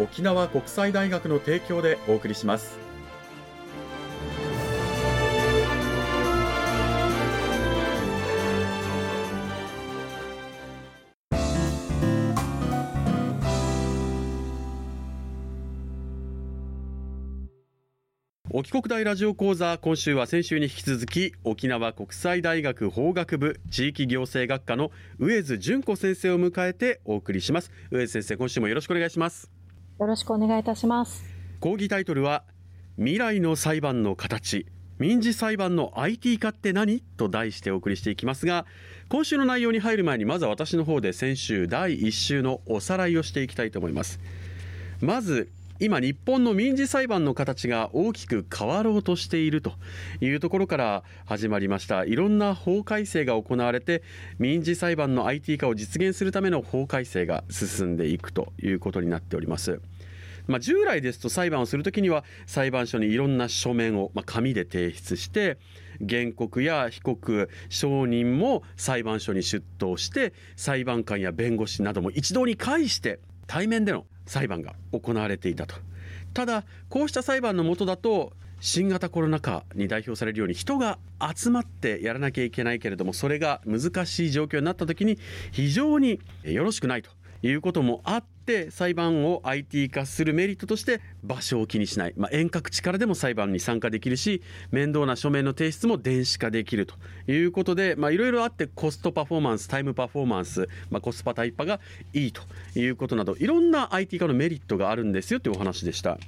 沖縄国際大学の提供でお送りします。沖国大ラジオ講座今週は先週に引き続き沖縄国際大学法学部地域行政学科の上津純子先生を迎えてお送りします。上津先生今週もよろしくお願いします。よろしくお願いいたします。講義タイトルは未来の裁判の形民事裁判の IT 化って何？と題してお送りしていきますが今週の内容に入る前にまずは私の方で先週第1週のおさらいをしていきたいと思います。まず今日本の民事裁判の形が大きく変わろうとしているというところから始まりました。いろんな法改正が行われて民事裁判の IT 化を実現するための法改正が進んでいくということになっております。まあ、従来ですと裁判をするときには裁判所にいろんな書面を、まあ、紙で提出して原告や被告証人も裁判所に出頭して裁判官や弁護士なども一堂に会して対面での裁判が行われていたと。ただこうした裁判のもとだと新型コロナ禍に代表されるように人が集まってやらなきゃいけないけれどもそれが難しい状況になった時に非常によろしくないと。いうこともあって裁判を IT 化するメリットとして場所を気にしない、まあ、遠隔地からでも裁判に参加できるし面倒な書面の提出も電子化できるということでいろいろあってコストパフォーマンスタイムパフォーマンス、まあ、コスパタイパがいいということなどいろんな IT 化のメリットがあるんですよというお話でした。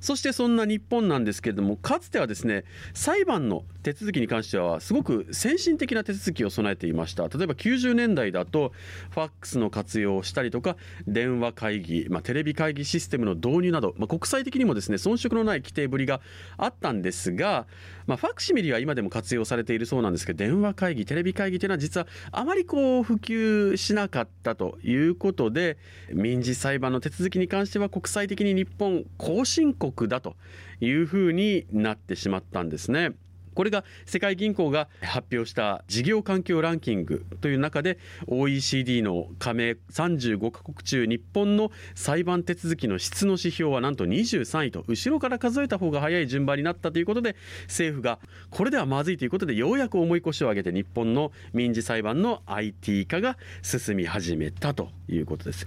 そしてそんな日本なんですけれどもかつてはですね裁判の手続きに関してはすごく先進的な手続きを備えていました。例えば90年代だとファックスの活用をしたりとか電話会議、まあ、テレビ会議システムの導入など、まあ、国際的にもですね遜色のない規定ぶりがあったんですが、まあ、ファクシミリは今でも活用されているそうなんですけど電話会議テレビ会議というのは実はあまりこう普及しなかったということで民事裁判の手続きに関しては国際的に日本後進国国だというふうになってしまったんですね。これが世界銀行が発表した事業環境ランキングという中で OECD の加盟35カ国中日本の裁判手続きの質の指標はなんと23位と後ろから数えた方が早い順番になったということで政府がこれではまずいということでようやく重い腰を上げて日本の民事裁判の IT 化が進み始めたということです。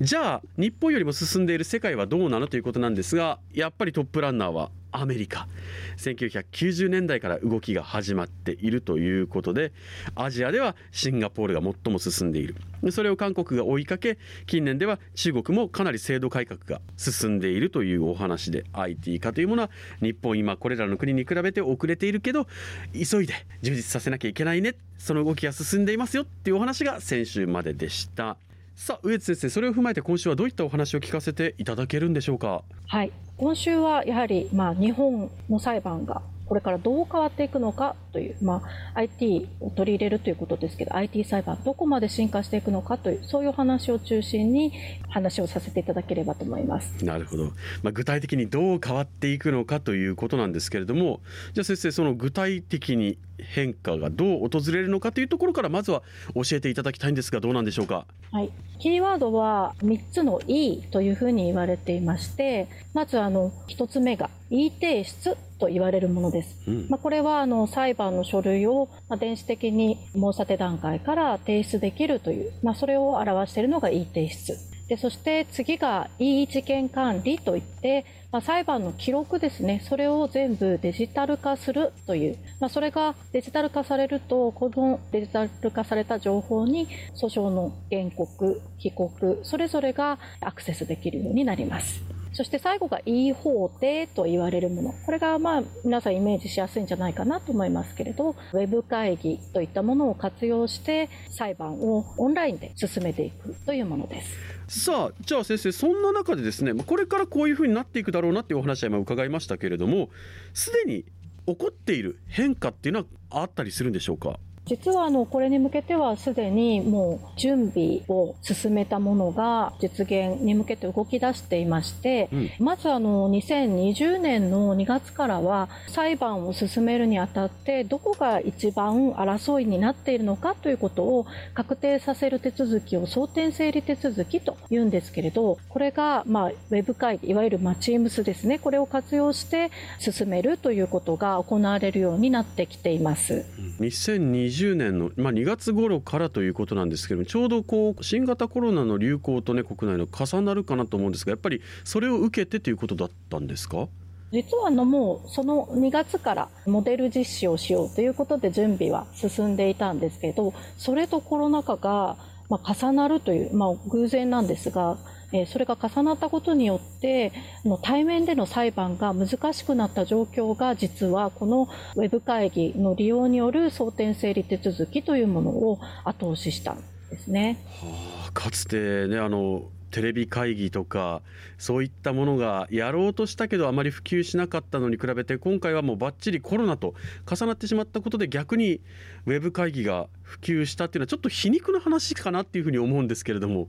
じゃあ日本よりも進んでいる世界はどうなのということなんですがやっぱりトップランナーはアメリカ。1990年代から動きが始まっているということでアジアではシンガポールが最も進んでいる。それを韓国が追いかけ近年では中国もかなり制度改革が進んでいるというお話で IT 化というものは日本今これらの国に比べて遅れているけど急いで充実させなきゃいけないね。その動きが進んでいますよっていうお話が先週まででした。さあ上津先生それを踏まえて今週はどういったお話を聞かせていただけるんでしょうか？はい。今週はやはりまあ日本の裁判がこれからどう変わっていくのかという、まあ、IT を取り入れるということですけど IT 裁判どこまで進化していくのかというそういう話を中心に話をさせていただければと思います。なるほど、まあ、具体的にどう変わっていくのかということなんですけれどもじゃあ先生その具体的に変化がどう訪れるのかというところからまずは教えていただきたいんですがどうなんでしょうか？はい、キーワードは3つの E というふうに言われていましてまずあの1つ目が E 提出と言われるものです。うん、まあ、これはあの裁判の書類を電子的に申し立て段階から提出できるという、まあ、それを表しているのが E 提出。でそして次が異事件管理といって、まあ、裁判の記録ですね、それを全部デジタル化するという、まあ、それがデジタル化されると、このデジタル化された情報に訴訟の原告、被告、それぞれがアクセスできるようになります。そして最後が E 法廷と言われるもの。これがまあ皆さんイメージしやすいんじゃないかなと思いますけれど、ウェブ会議といったものを活用して裁判をオンラインで進めていくというものです。さあじゃあ先生そんな中でですねこれからこういうふうになっていくだろうなっていうお話は今伺いましたけれどもすでに起こっている変化っていうのはあったりするんでしょうか？実はあのこれに向けてはすでにもう準備を進めたものが実現に向けて動き出していまして、うん、まずあの2020年の2月からは裁判を進めるにあたってどこが一番争いになっているのかということを確定させる手続きを争点整理手続きというんですけれどこれがまあウェブ会議いわゆるまあ Teams ですね。これを活用して進めるということが行われるようになってきています。2020 2020年の、まあ、2月頃からということなんですけどもちょうどこう新型コロナの流行とね国内の重なるかなと思うんですがやっぱりそれを受けてということだったんですか？実はのもうその2月からモデル実施をしようということで準備は進んでいたんですけどそれとコロナ禍がま重なるという、まあ、偶然なんですがえそれが重なったことによっての対面での裁判が難しくなった状況が実はこのウェブ会議の利用による争点整理手続きというものを後押ししたんですね。はあ、かつてねあのテレビ会議とかそういったものがやろうとしたけどあまり普及しなかったのに比べて今回はもうばっちりコロナと重なってしまったことで逆にウェブ会議が普及したっていうのはちょっと皮肉な話かなっていうふうに思うんですけれども。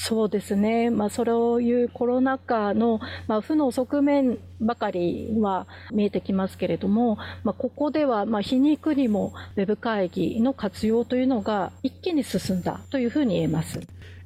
そうですね、まあ、そういうコロナ禍の、まあ、負の側面ばかりは見えてきますけれども、まあ、ここではまあ皮肉にもウェブ会議の活用というのが一気に進んだというふうに言えます。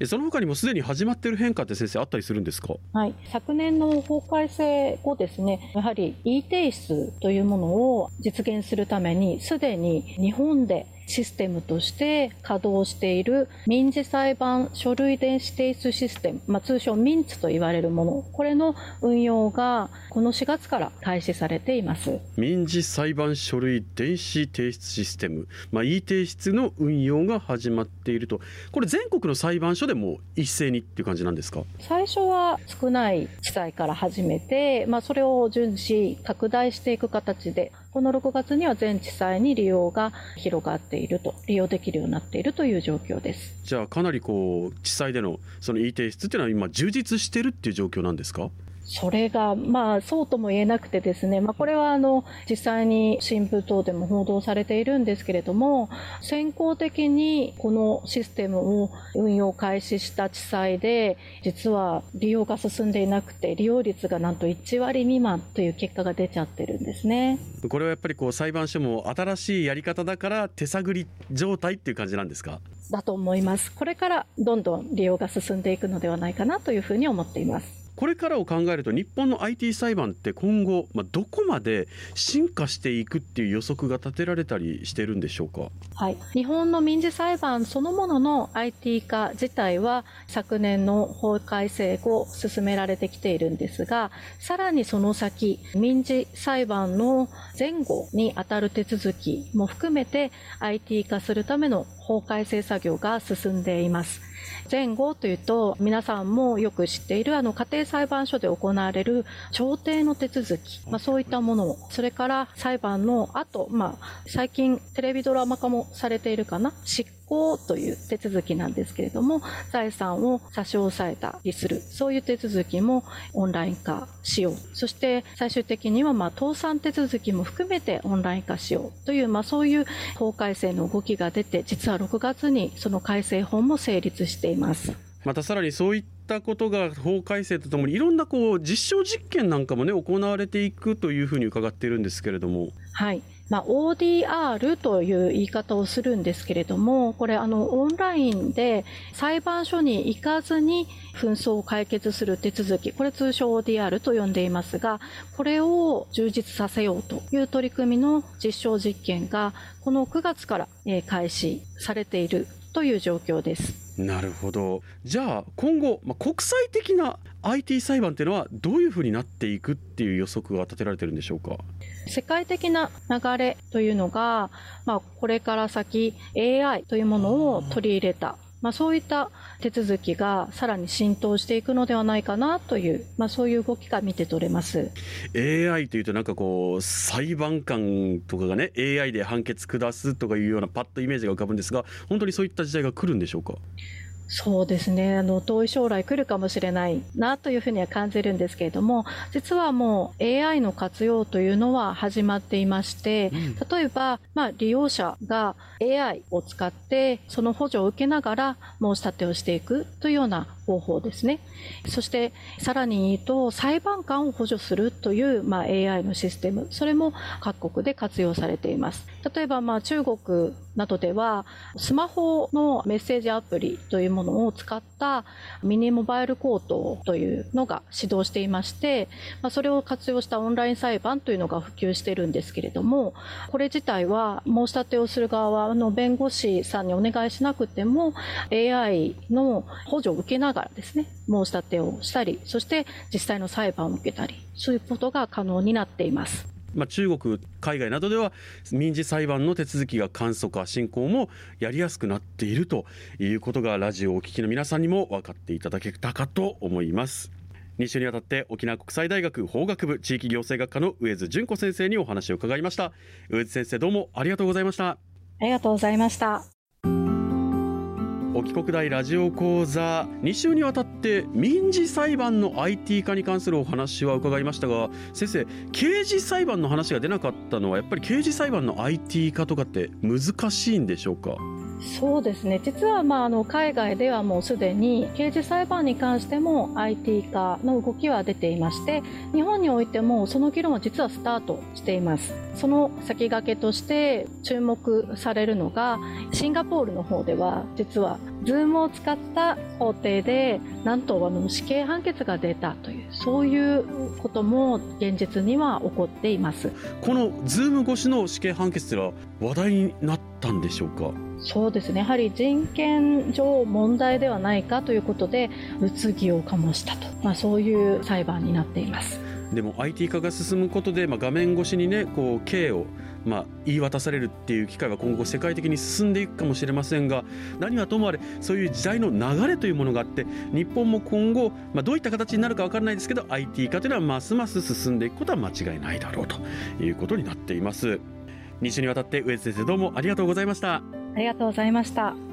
その他にもすでに始まっている変化って先生あったりするんですか、はい、昨年の法改正後ですねやはり e 提出というものを実現するためにすでに日本でシステムとして稼働している民事裁判書類電子提出システム、まあ、通称ミンツと言われるもの、これの運用がこの4月から開始されています。民事裁判書類電子提出システム、まあ、e 提出の運用が始まっていると、これ全国の裁判所でも一斉にっていう感じなんですか？最初は少ない地裁から始めて、まあ、それを順次拡大していく形でこの6月には全地裁に利用が広がっていると、利用できるようになっているという状況です。じゃあ、かなりこう地裁でのその E 提出っていうのは今、充実してるっていう状況なんですか？それが、まあ、そうとも言えなくてですね、まあ、これはあの実際に新聞等でも報道されているんですけれども、先行的にこのシステムを運用開始した地裁で、実は利用が進んでいなくて、利用率がなんと1割未満という結果が出ちゃってるんですね。これはやっぱりこう裁判所も新しいやり方だから手探り状態っていう感じなんですか？だと思います。これからどんどん利用が進んでいくのではないかなというふうに思っています。これからを考えると日本の IT 裁判って今後、まあ、どこまで進化していくっていう予測が立てられたりしてるんでしょうか、はい、日本の民事裁判そのものの IT 化自体は昨年の法改正後進められてきているんですがさらにその先民事裁判の前後にあたる手続きも含めて IT 化するための法改正作業が進んでいます。前後というと皆さんもよく知っているあの家庭裁判所で行われる調停の手続き、まあ、そういったものを。それから裁判の後、まあ、最近テレビドラマ化もされているかな。執行という手続きなんですけれども財産を差し押さえたりするそういう手続きもオンライン化しようそして最終的にはまあ倒産手続きも含めてオンライン化しようという、まあ、そういう法改正の動きが出て実は6月にその改正法も成立しています。またさらにそういったことが法改正とともにいろんなこう実証実験なんかもね行われていくというふうに伺っているんですけれども。はいまあ、ODR という言い方をするんですけれども、これあのオンラインで裁判所に行かずに紛争を解決する手続き、これ通称 ODR と呼んでいますが、これを充実させようという取り組みの実証実験がこの9月から開始されているという状況です。なるほど。じゃあ今後、まあ、国際的な IT 裁判っていうのはどういうふうになっていくっていう予測が立てられてるんでしょうか？世界的な流れというのが、まあ、これから先 AI というものを取り入れたまあ、そういった手続きがさらに浸透していくのではないかなという、まあ、そういう動きが見て取れます。AI というとなんかこう裁判官とかがね AI で判決下すとかいうようなパッとイメージが浮かぶんですが本当にそういった時代が来るんでしょうか？そうですね。あの遠い将来来るかもしれないなというふうには感じるんですけれども実はもう AI の活用というのは始まっていまして、うん、例えば、まあ、利用者が AI を使ってその補助を受けながら申し立てをしていくというような方法ですね。そしてさらに言うと裁判官を補助するという、まあ、AI のシステムそれも各国で活用されています。例えば、まあ、中国などではスマホのメッセージアプリというものを使ったミニモバイルコートというのが始動していまして、まあ、それを活用したオンライン裁判というのが普及しているんですけれどもこれ自体は申し立てをする側の弁護士さんにお願いしなくても AI の補助を受けながらですね申し立てをしたりそして実際の裁判を受けたりそういうことが可能になっています。まあ、中国、海外などでは民事裁判の手続きが簡素化、進行もやりやすくなっているということがラジオをお聞きの皆さんにも分かっていただけたかと思います。2週にわたって沖縄国際大学法学部地域行政学科の上津純子先生にお話を伺いました上津先生どうもありがとうございましたありがとうございました帰国大ラジオ講座2週にわたって民事裁判の IT 化に関するお話は伺いましたが先生刑事裁判の話が出なかったのはやっぱり刑事裁判の IT 化とかって難しいんでしょうか？そうですね。実はまああの海外ではもうすでに刑事裁判に関しても IT 化の動きは出ていまして日本においてもその議論は実はスタートしています。その先駆けとして注目されるのがシンガポールの方では実は Zoom を使った法廷でなんとあの死刑判決が出たというそういうことも現実には起こっています。この Zoom 越しの死刑判決は話題になったんでしょうか？そうですね。やはり人権上問題ではないかということで物議を醸したと、まあ、そういう裁判になっています。でも IT 化が進むことで、まあ、画面越しにねこう刑をまあ、言い渡されるっていう機会は今後世界的に進んでいくかもしれませんが何はともあれそういう時代の流れというものがあって日本も今後、まあ、どういった形になるか分からないですけど IT 化というのはますます進んでいくことは間違いないだろうということになっています。2週にわたって上津先生どうもありがとうございました。ありがとうございました。